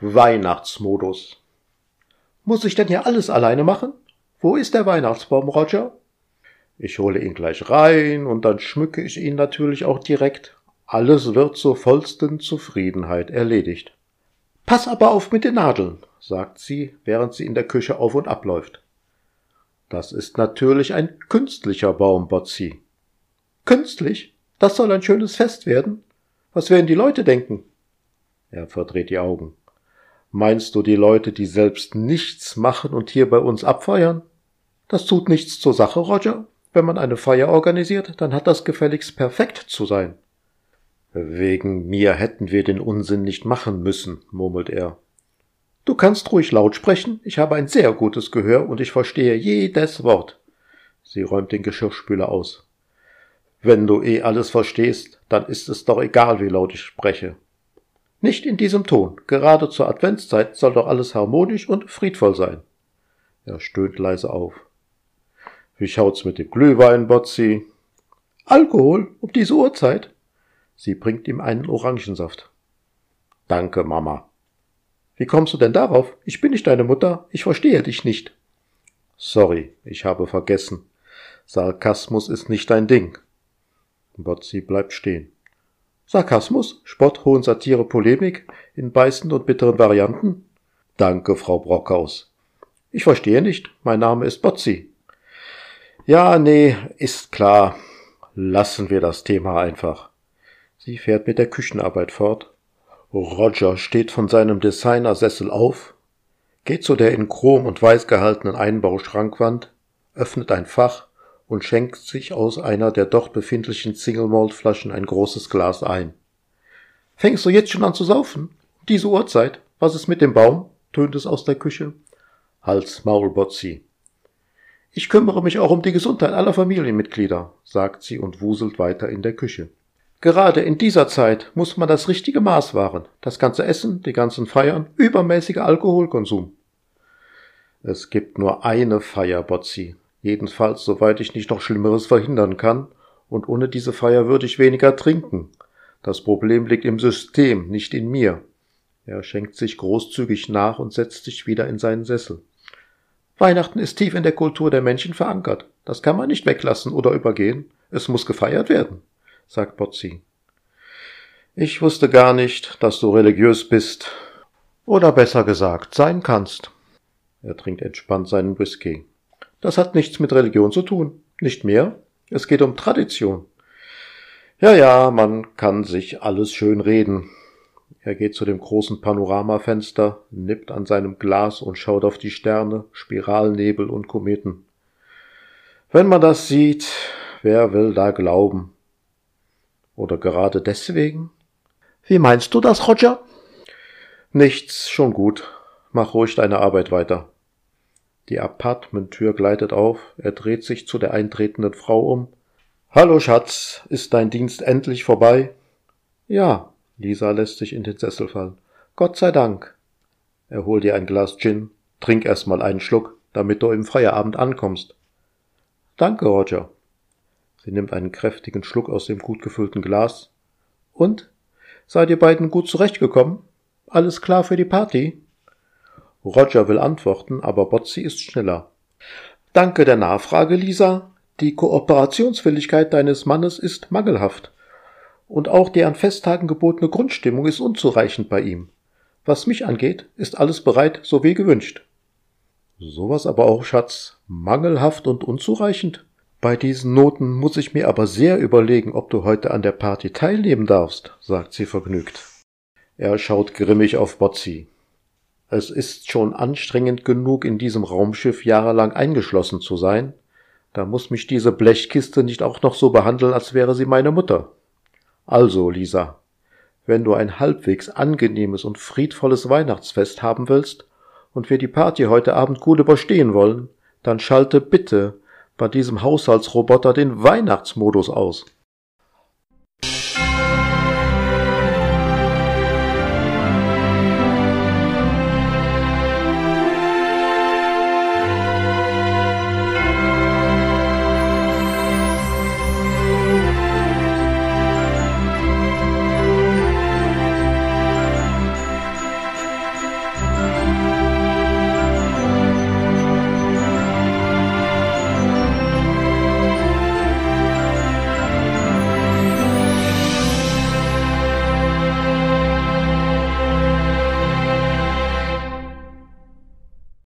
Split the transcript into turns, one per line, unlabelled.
Weihnachtsmodus. Muss ich denn hier alles alleine machen? Wo ist der Weihnachtsbaum, Roger? Ich hole ihn gleich rein und dann schmücke ich ihn natürlich auch direkt. Alles wird zur vollsten Zufriedenheit erledigt. Pass aber auf mit den Nadeln, sagt sie, während sie in der Küche auf und abläuft. Das ist natürlich ein künstlicher Baum, Botzi. Künstlich? Das soll ein schönes Fest werden? Was werden die Leute denken? Er verdreht die Augen. Meinst du die Leute, die selbst nichts machen und hier bei uns abfeiern? Das tut nichts zur Sache, Roger. Wenn man eine Feier organisiert, dann hat das gefälligst perfekt zu sein. Wegen mir hätten wir den Unsinn nicht machen müssen, murmelt er. Du kannst ruhig laut sprechen, ich habe ein sehr gutes Gehör und ich verstehe jedes Wort. Sie räumt den Geschirrspüler aus. Wenn du eh alles verstehst, dann ist es doch egal, wie laut ich spreche. Nicht in diesem Ton. Gerade zur Adventszeit soll doch alles harmonisch und friedvoll sein. Er stöhnt leise auf. Wie schaut's mit dem Glühwein, Botzi? Alkohol? Um diese Uhrzeit? Sie bringt ihm einen Orangensaft. Danke, Mama. Wie kommst du denn darauf? Ich bin nicht deine Mutter. Ich verstehe dich nicht. Sorry, ich habe vergessen. Sarkasmus ist nicht dein Ding. Botzi bleibt stehen. Sarkasmus, Spott, Hohn, Satire, Polemik in beißenden und bitteren Varianten? Danke, Frau Brockhaus. Ich verstehe nicht. Mein Name ist Botzi. Ja, nee, ist klar. Lassen wir das Thema einfach. Sie fährt mit der Küchenarbeit fort. Roger steht von seinem Designersessel auf, geht zu der in Chrom und Weiß gehaltenen Einbauschrankwand, öffnet ein Fach und schenkt sich aus einer der dort befindlichen Single Malt Flaschen ein großes Glas ein. Fängst du jetzt schon an zu saufen? Diese Uhrzeit? Was ist mit dem Baum? tönt es aus der Küche. Hals Maul Botzi. Ich kümmere mich auch um die Gesundheit aller Familienmitglieder, sagt sie und wuselt weiter in der Küche. Gerade in dieser Zeit muss man das richtige Maß wahren. Das ganze Essen, die ganzen Feiern, übermäßiger Alkoholkonsum. Es gibt nur eine Feier, Botzi, Jedenfalls, soweit ich nicht noch Schlimmeres verhindern kann, und ohne diese Feier würde ich weniger trinken. Das Problem liegt im System, nicht in mir. Er schenkt sich großzügig nach und setzt sich wieder in seinen Sessel. Weihnachten ist tief in der Kultur der Menschen verankert. Das kann man nicht weglassen oder übergehen. Es muss gefeiert werden, sagt Botzi. Ich wusste gar nicht, dass du religiös bist. Oder besser gesagt, sein kannst. Er trinkt entspannt seinen Whisky. Das hat nichts mit Religion zu tun. Nicht mehr. Es geht um Tradition. Ja, ja, man kann sich alles schön reden. Er geht zu dem großen Panoramafenster, nippt an seinem Glas und schaut auf die Sterne, Spiralnebel und Kometen. Wenn man das sieht, wer will da glauben? Oder gerade deswegen? Wie meinst du das, Roger? Nichts, schon gut. Mach ruhig deine Arbeit weiter. Die Apartmenttür gleitet auf, er dreht sich zu der eintretenden Frau um. Hallo, Schatz, ist dein Dienst endlich vorbei? Ja, Lisa lässt sich in den Sessel fallen. Gott sei Dank. Er holt dir ein Glas Gin, trink erst mal einen Schluck, damit du im Feierabend ankommst. Danke, Roger. Sie nimmt einen kräftigen Schluck aus dem gut gefüllten Glas. Und? Seid ihr beiden gut zurechtgekommen? Alles klar für die Party? Roger will antworten, aber Botzi ist schneller. Danke der Nachfrage, Lisa. Die Kooperationsfähigkeit deines Mannes ist mangelhaft. Und auch die an Festtagen gebotene Grundstimmung ist unzureichend bei ihm. Was mich angeht, ist alles bereit, so wie gewünscht. Sowas aber auch, Schatz. Mangelhaft und unzureichend? Bei diesen Noten muss ich mir aber sehr überlegen, ob du heute an der Party teilnehmen darfst, sagt sie vergnügt. Er schaut grimmig auf Botzi. Es ist schon anstrengend genug, in diesem Raumschiff jahrelang eingeschlossen zu sein. Da muss mich diese Blechkiste nicht auch noch so behandeln, als wäre sie meine Mutter. Also, Lisa, wenn du ein halbwegs angenehmes und friedvolles Weihnachtsfest haben willst und wir die Party heute Abend gut überstehen wollen, dann schalte bitte bei diesem Haushaltsroboter den Weihnachtsmodus aus.